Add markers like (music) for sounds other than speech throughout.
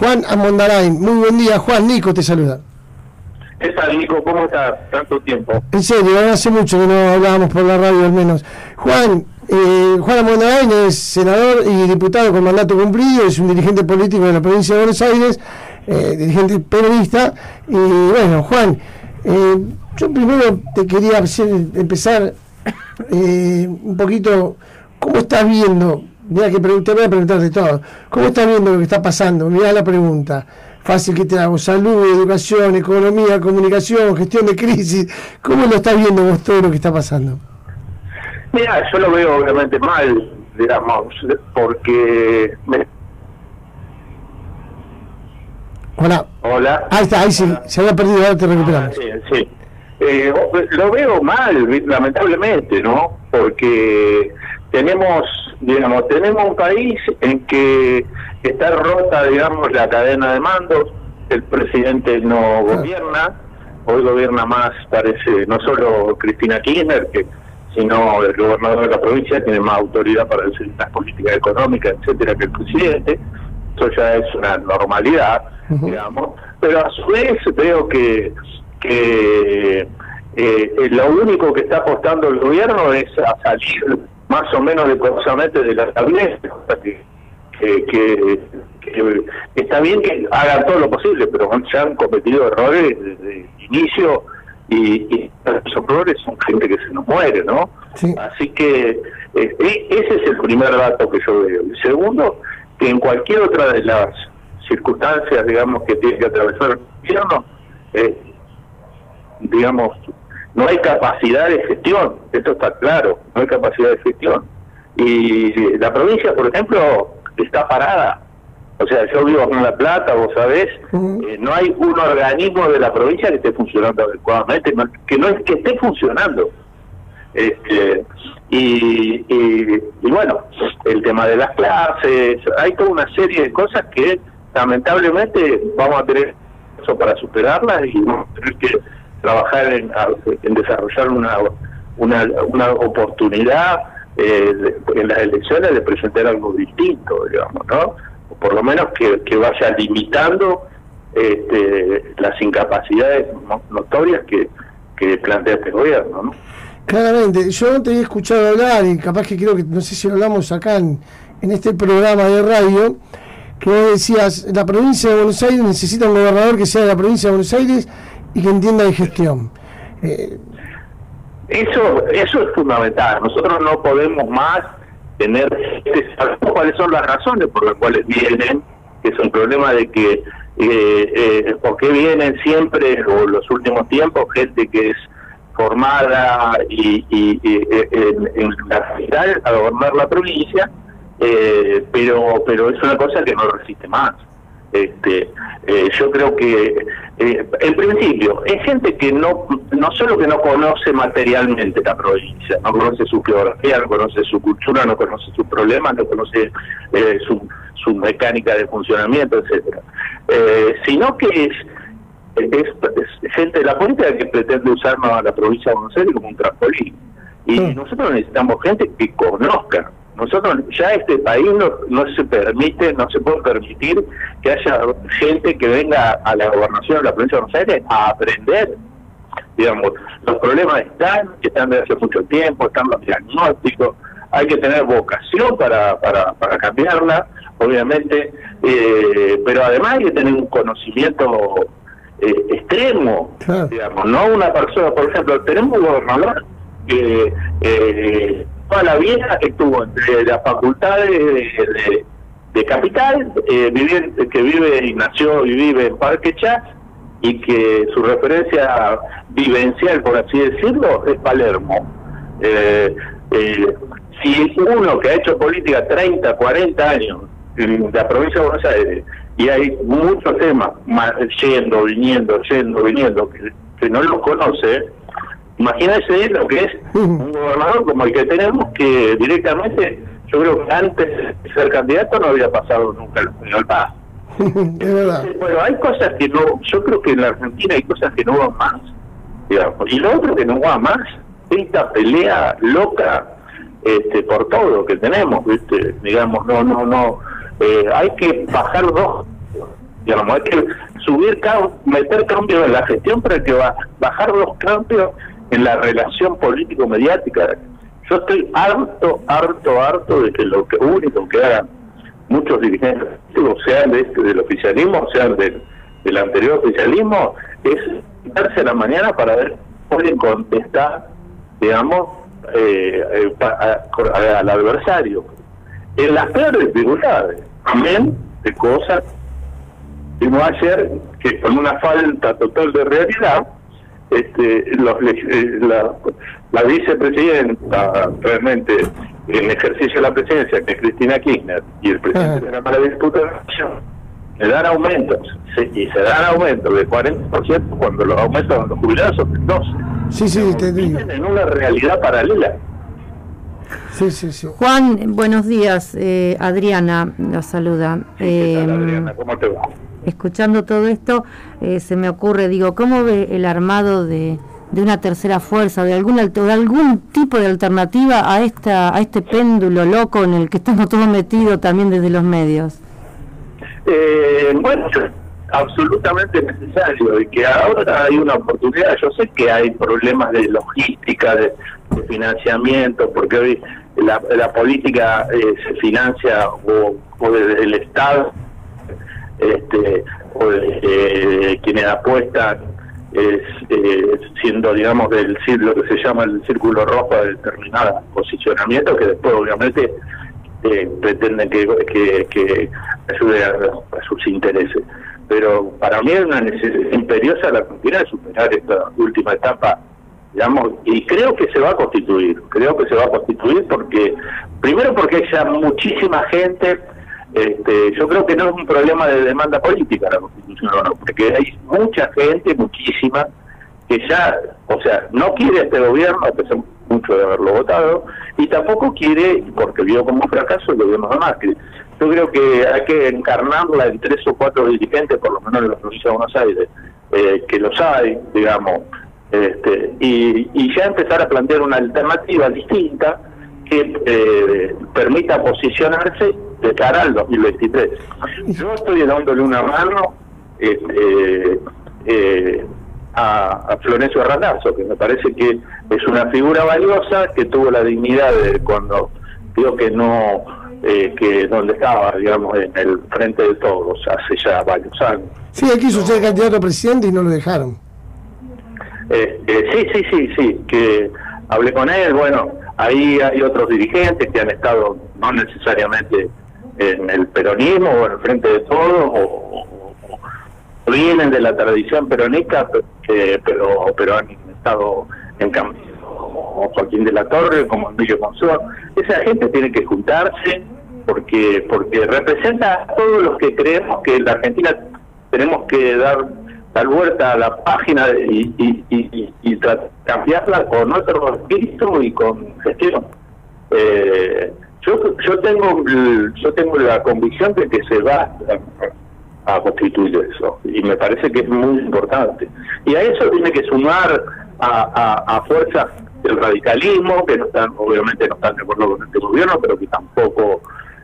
Juan Amondarain. Muy buen día, Juan. Nico te saluda. ¿Qué tal, Nico? ¿Cómo estás? Tanto tiempo. En serio, hace mucho que no hablábamos por la radio al menos. Juan, eh, Juan Amondarain es senador y diputado con mandato cumplido, es un dirigente político de la provincia de Buenos Aires, eh, dirigente peronista. Y bueno, Juan, eh, yo primero te quería empezar eh, un poquito, ¿cómo estás viendo? Mira que te voy a preguntar de todo. ¿Cómo estás viendo lo que está pasando? Mira la pregunta. Fácil que te hago. Salud, educación, economía, comunicación, gestión de crisis. ¿Cómo lo estás viendo vos todo lo que está pasando? Mira, yo lo veo obviamente mal, digamos, porque... Hola. Hola. Ahí está, ahí sí, se había perdido, ahora te recuperamos. sí, sí. Eh, lo veo mal, lamentablemente, ¿no? Porque tenemos, digamos, tenemos un país en que está rota, digamos, la cadena de mandos, el presidente no gobierna, hoy gobierna más, parece, no solo Cristina Kirchner, que sino el gobernador de la provincia tiene más autoridad para decir las políticas económicas, etcétera, que el presidente. Eso ya es una normalidad, digamos. Pero a su vez veo que que eh, lo único que está apostando el gobierno es a salir más o menos decorosamente de la tableta, que, que, está bien que hagan todo lo posible, pero se han cometido errores desde el inicio y, esos errores son gente que se nos muere, ¿no? Así que eh, e, ese es el primer dato que yo veo. El segundo, que en cualquier otra de las circunstancias, digamos, que tiene que atravesar el gobierno, eh, digamos, no hay capacidad de gestión, esto está claro, no hay capacidad de gestión. Y la provincia, por ejemplo, está parada. O sea, yo vivo en La Plata, vos sabés, eh, no hay un organismo de la provincia que esté funcionando adecuadamente, que no es que esté funcionando. Este, y, y, bueno, el tema de las clases, hay toda una serie de cosas que lamentablemente vamos a tener eso para superarlas y vamos a tener que trabajar en, en desarrollar una, una, una oportunidad eh, en las elecciones de presentar algo distinto, digamos, ¿no? por lo menos que, que vaya limitando este, las incapacidades notorias que, que plantea este gobierno, ¿no? Claramente, yo no te había escuchado hablar y capaz que creo que, no sé si lo hablamos acá en, en este programa de radio, que decías, la provincia de Buenos Aires necesita un gobernador que sea de la provincia de Buenos Aires y que entienda de gestión. Eh, eso, eso es fundamental. Nosotros no podemos más tener, sabemos cuáles son las razones por las cuales vienen, que es un problema de que, eh, eh, ¿por qué vienen siempre, o los últimos tiempos, gente que es formada y, en, la capital a gobernar la provincia, eh, pero pero es una cosa que no resiste más. Este, eh, yo creo que, eh, en principio, es gente que no no solo que no conoce materialmente la provincia, no conoce su geografía, no conoce su cultura, no conoce sus problemas, no conoce eh, su, su mecánica de funcionamiento, etcétera, sino que es, es, gente de la política que pretende usar a la provincia de Buenos Aires como un trampolín. Y nosotros necesitamos gente que conozca nosotros ya este país no, no se permite, no se puede permitir que haya gente que venga a la gobernación de la provincia de Buenos Aires a aprender. Digamos, los problemas están, están desde hace mucho tiempo, están los diagnósticos, hay que tener vocación para, para, para cambiarla, obviamente, eh, pero además hay que tener un conocimiento eh, extremo, digamos, no una persona, por ejemplo, tenemos un gobernador que eh, toda la vida estuvo entre las facultades de, Capital, eh, que vive y nació y vive en Parque Chas, y que su referencia vivencial, por así decirlo, es Palermo. Eh, eh, si uno que ha hecho política 30, 40 años en la provincia de Buenos Aires, y hay muchos temas, yendo, viniendo, yendo, viniendo, que, que no los conoce, Imagínense lo que es un gobernador como el que tenemos, que directamente, yo creo que antes de ser candidato no había pasado nunca el Paz. (laughs) Bueno, hay cosas que no, yo creo que en la Argentina hay cosas que no van más, digamos. Y lo otro que no va más, esta pelea loca este, por todo que tenemos, ¿viste? digamos, no, no, no. Eh, hay que bajar dos Digamos, hay que subir, meter cambios en la gestión para que va, bajar los cambios en la relación político-mediática. Yo estoy harto, harto, harto de que lo que único que hagan muchos dirigentes, sean de este, del oficialismo, sean del, del anterior oficialismo, es darse la mañana para ver pueden contestar, digamos, eh, eh al adversario. En las peores dificultades, también de cosas vimos ayer que con una falta total de realidad, este, los, eh, la, la, vicepresidenta realmente en ejercicio de la presidencia, que es Cristina Kirchner, y el presidente de la Cámara de Diputados, le dan aumentos, y se dan aumentos de 40% cuando los aumentos de los jubilados son de 12%. Sí, sí, te digo. En una realidad paralela. Sí, sí, sí. Juan, buenos días. Eh, Adriana la saluda. Eh, Adriana? ¿Cómo te va? Escuchando todo esto, eh, se me ocurre, digo, ¿cómo ve el armado de, de una tercera fuerza, de algún, de algún tipo de alternativa a, esta, a este péndulo loco en el que estamos todos metidos también desde los medios? Eh, bueno, absolutamente necesario y que ahora hay una oportunidad. Yo sé que hay problemas de logística, de, financiamiento, porque hoy la, la política eh, se financia o, desde el Estado, este, desde eh, quienes apuestan, es, eh, siendo, digamos, del lo que se llama el círculo rojo de determinado posicionamiento, que después, obviamente, pretenden que, que, que ayude a sus intereses. Pero para mí es una necesidad imperiosa la Argentina de superar esta última etapa, digamos, y creo que se va a constituir, creo que se va a constituir porque, primero porque hay ya muchísima gente, este, yo creo que no es un problema de demanda política la constitución, no, porque hay mucha gente, muchísima, que ya, o sea, no quiere este gobierno, a pesar mucho de haberlo votado, y tampoco quiere, porque vio como fracaso el gobierno de Macri. Yo creo que hay que encarnarla en tres o cuatro dirigentes, por lo menos en la provincia de Buenos Aires, eh, que los hay, digamos, este, y, ya empezar a plantear una alternativa distinta que eh, permita posicionarse de cara al 2023. Yo estoy dándole una mano este, eh, a, a, Florencio Randazzo, que me parece que es una figura valiosa, que tuvo la dignidad de cuando digo que no eh, que donde estaba, digamos, en el frente de todos hace ya varios años. Sí, aquí quiso ser candidato a presidente y no lo dejaron. Eh, eh, sí, sí, sí, sí, que hablé con él, bueno, ahí hay otros dirigentes que han estado no necesariamente en el peronismo o en el frente de todos, o, vienen de la tradición peronista, pero, pero han estado en cambio como Joaquín de la Torre, como Emilio Monzón, esa gente tiene que juntarse porque porque representa a todos los que creemos que en la Argentina tenemos que dar dar vuelta a la página y, y, y, cambiarla con otro espíritu y con gestión. Eh, yo yo tengo yo tengo la convicción de que se va a, constituir eso y me parece que es muy importante. Y a eso tiene que sumar a, a, fuerzas del radicalismo, que no están, obviamente no están de acuerdo con este gobierno, pero que tampoco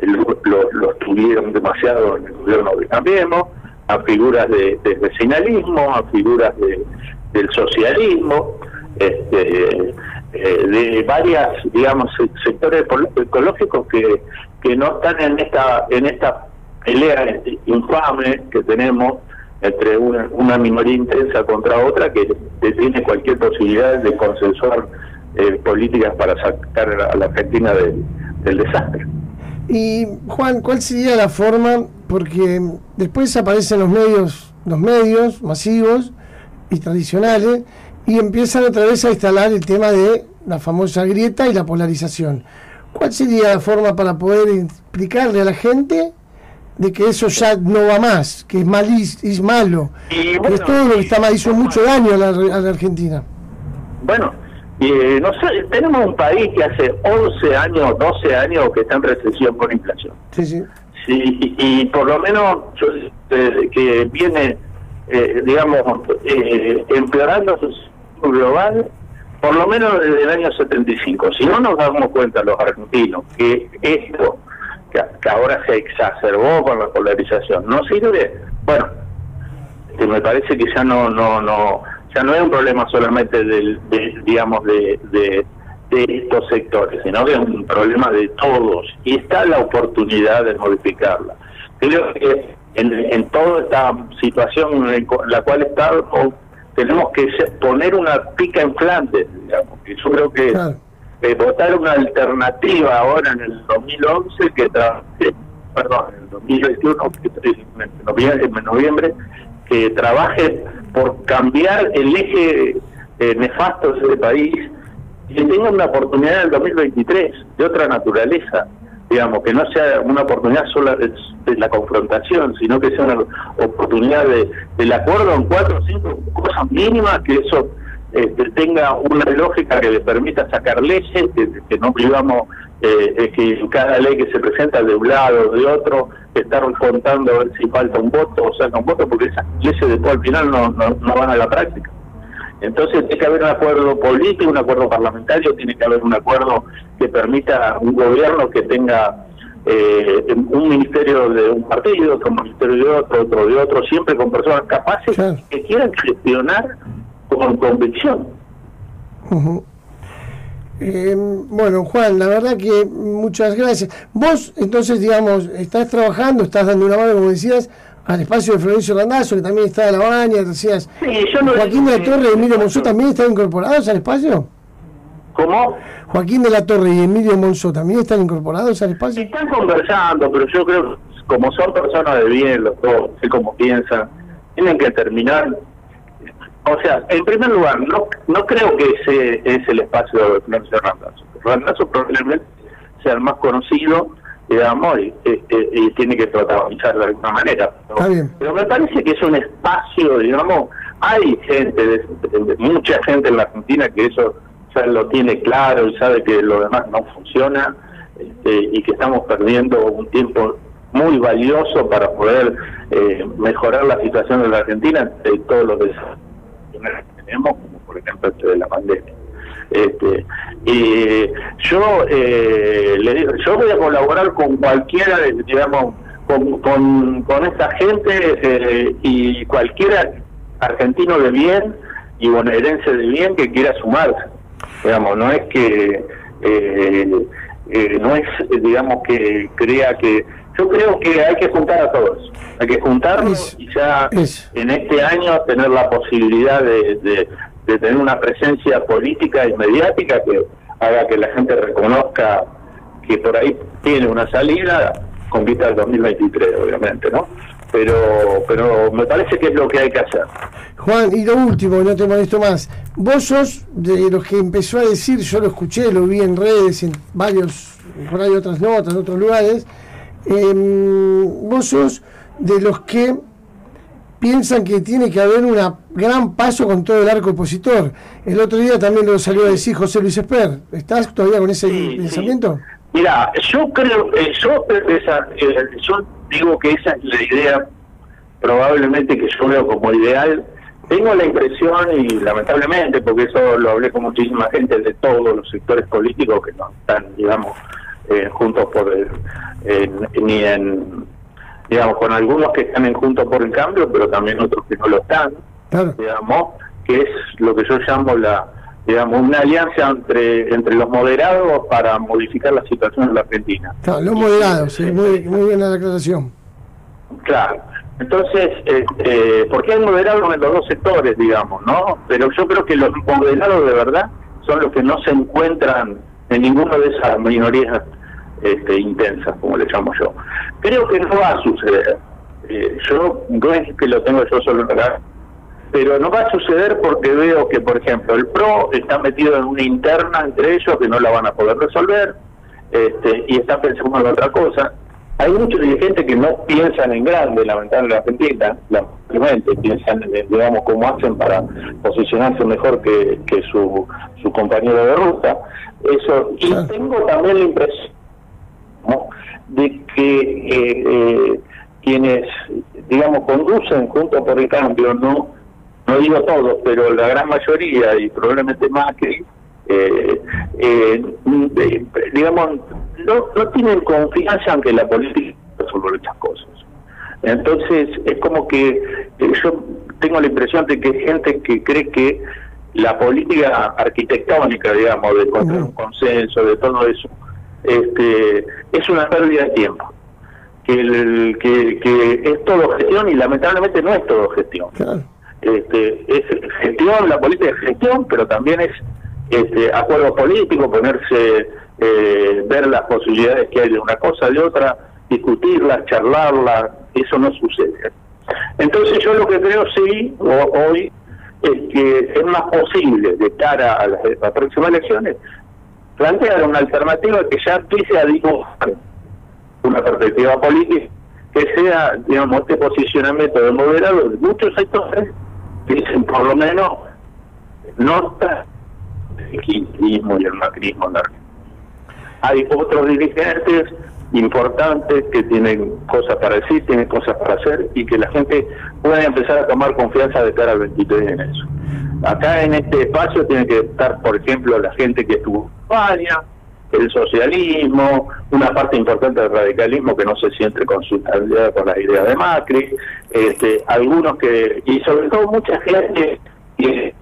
lo, tuvieron demasiado en el gobierno de Cambiemos, a figuras de, vecinalismo, a figuras de, del socialismo, este, eh, de varias, digamos, sectores ecológicos que, que no están en esta, en esta pelea infame que tenemos entre una, una minoría intensa contra otra que tiene cualquier posibilidad de consensuar eh, políticas para sacar a la Argentina del, desastre. Y Juan, ¿cuál sería la forma? Porque después aparecen los medios, los medios masivos y tradicionales y empiezan otra vez a instalar el tema de la famosa grieta y la polarización. ¿Cuál sería la forma para poder explicarle a la gente de que eso ya no va más, que es, mal, es malo, que es todo lo que está mal, hizo mucho daño a la, a la Argentina. Bueno, y no sé, tenemos un país que hace 11 años, 12 años que está en recesión por inflación. Sí, sí. sí y, por lo menos eh, que viene, eh, digamos, eh, empeorando su global, por lo menos desde el año 75. Si no nos damos cuenta los argentinos que esto que, ahora se exacerbó con la polarización, no sirve, bueno, me parece que ya no, no, no, ya no es un problema solamente del, digamos, de, de, estos sectores, sino que es un problema de todos y está la oportunidad de modificarla. Creo que en, en toda esta situación en la cual estamos tenemos que poner una pica en Flandes, digamos, y yo creo que eh, votar una alternativa ahora en el 2011 que trabaje, perdón, en el 2021, en noviembre, en noviembre que trabaje por cambiar el eje eh, nefasto de ese país y que tenga una oportunidad en el 2023 de otra naturaleza, digamos, que no sea una oportunidad sola de, la confrontación, sino que sea una oportunidad de, del acuerdo en cuatro o cinco cosas mínimas que eso este, tenga una lógica que le permita sacar leyes, que, no vivamos eh, que cada ley que se presenta de un lado o de otro, estar contando a ver si falta un voto o saca un voto, porque esas leyes después al final no, no, van a la práctica. Entonces tiene que haber un acuerdo político, un acuerdo parlamentario, tiene que haber un acuerdo que permita un gobierno que tenga eh, un ministerio de un partido, otro ministerio de otro, otro de otro, siempre con personas capaces que quieran gestionar con convicción. Eh, bueno, Juan, la verdad que muchas gracias. Vos, entonces, digamos, estás trabajando, estás dando una mano, como decías, al espacio de Florencio Randazzo, que también está de la baña, decías. Sí, yo no Joaquín de la Torre y Emilio Monzó también están incorporados al espacio. ¿Cómo? Joaquín de la Torre y Emilio Monzó también están incorporados al espacio. Están conversando, pero yo creo, como son personas de bien, los dos, sé cómo piensan, tienen que terminar o sea, en primer lugar, no no creo que ese es el espacio de Florencio Randazzo. Randazzo probablemente sea el más conocido, digamos, y, y, tiene que protagonizar de alguna manera. Pero, me parece que es un espacio, digamos, hay gente, mucha gente en la Argentina que eso ya lo tiene claro y sabe que lo demás no funciona este, y que estamos perdiendo un tiempo muy valioso para poder eh, mejorar la situación de la Argentina de todos los desafíos que tenemos, como por ejemplo este de la pandemia. Este, y yo eh, le digo, yo voy a colaborar con cualquiera, digamos, con, con, esta gente eh, y cualquiera argentino de bien y bonaerense de bien que quiera sumarse. Digamos, no es que eh, eh, no es, digamos, que crea que yo creo que hay que juntar a todos, hay que juntarnos y ya en este año tener la posibilidad de, de, tener una presencia política y mediática que haga que la gente reconozca que por ahí tiene una salida con vista al 2023, obviamente, ¿no? Pero, pero me parece que es lo que hay que hacer. Juan, y lo último, no te molesto más. Vos sos de los que empezó a decir, yo lo escuché, lo vi en redes, en varios, por ahí otras notas, en otros lugares, eh, vos sos de los que piensan que tiene que haber un gran paso con todo el arco opositor. El otro día también lo salió a decir José Luis Esper. ¿Estás todavía con ese pensamiento? Mira, yo creo, eh, yo, esa, eh, yo digo que esa es la idea probablemente que yo veo como ideal. Tengo la impresión, y lamentablemente, porque eso lo hablé con muchísima gente de todos los sectores políticos que no están, digamos, eh, juntos por el, ni en, digamos, con algunos que están en Juntos por el Cambio, pero también otros que no lo están, digamos, que es lo que yo llamo la, digamos, una alianza entre entre los moderados para modificar la situación en la Argentina. Claro, los moderados, sí, muy, muy bien la declaración. Claro. Entonces, este, porque hay moderados en los dos sectores, digamos, ¿no? Pero yo creo que los moderados de verdad son los que no se encuentran en ninguna de esas minorías este, intensas, como le llamo yo. Creo que no va a suceder. Eh, yo no es que lo tengo yo solo acá, pero no va a suceder porque veo que, por ejemplo, el PRO está metido en una interna entre ellos que no la van a poder resolver este, y están pensando en otra cosa. Hay muchos dirigentes que no piensan en grande, lamentablemente, lamentablemente piensan, en, digamos, cómo hacen para posicionarse mejor que, que su, su compañero de ruta. Eso, y tengo también la impresión de que eh, eh, quienes, digamos, conducen junto por el cambio, no no digo todos, pero la gran mayoría y probablemente más que, eh, digamos, no, no tienen confianza en que la política resolver estas cosas. Entonces, es como que eh, yo tengo la impresión de que hay gente que cree que la política arquitectónica, digamos, de encontrar un consenso, de todo eso, este, es una pérdida de tiempo. Que, el, que, que es todo gestión y lamentablemente no es todo gestión. Este, es gestión, la política es gestión, pero también es este, acuerdo político, ponerse, eh, ver las posibilidades que hay de una cosa, de otra, discutirlas, charlarlas, eso no sucede. Entonces yo lo que creo sí, hoy, es que es más posible de cara a las, próximas elecciones plantear una alternativa que ya empiece a dibujar una perspectiva política que sea, digamos, este posicionamiento de moderado de muchos sectores dicen por lo menos no está el kirchnerismo y el macrismo en la Hay otros dirigentes importantes que tienen cosas para decir, tienen cosas para hacer y que la gente pueda empezar a tomar confianza de cara al 23 de enero. Acá en este espacio tiene que estar, por ejemplo, la gente que estuvo en España, el socialismo, una parte importante del radicalismo que no se siente con su con las ideas de Macri, este, algunos que, y sobre todo mucha gente que,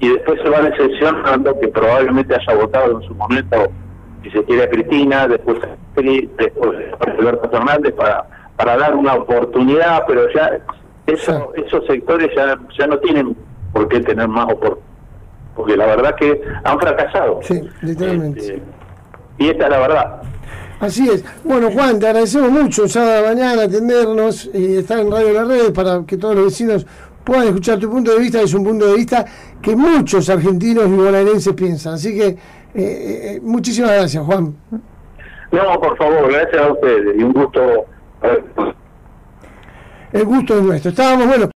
y después se va decepcionando que probablemente haya votado en su momento, si se quiere, a Cristina, después, después Alberto Fernández para, para dar una oportunidad, pero ya eso, esos sectores ya, ya no tienen por qué tener más oportunidades, porque la verdad que han fracasado. Sí, literalmente. Este, y esta es la verdad. Así es. Bueno, Juan, te agradecemos mucho sábado mañana atendernos y estar en Radio La Red para que todos los vecinos puedan escuchar tu punto de vista. Es un punto de vista que muchos argentinos y bonaerenses piensan. Así que eh, eh, muchísimas gracias, Juan. No, por favor, gracias a ustedes y un gusto. El gusto es nuestro. Estábamos, bueno.